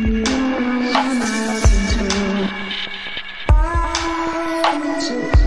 Thank know.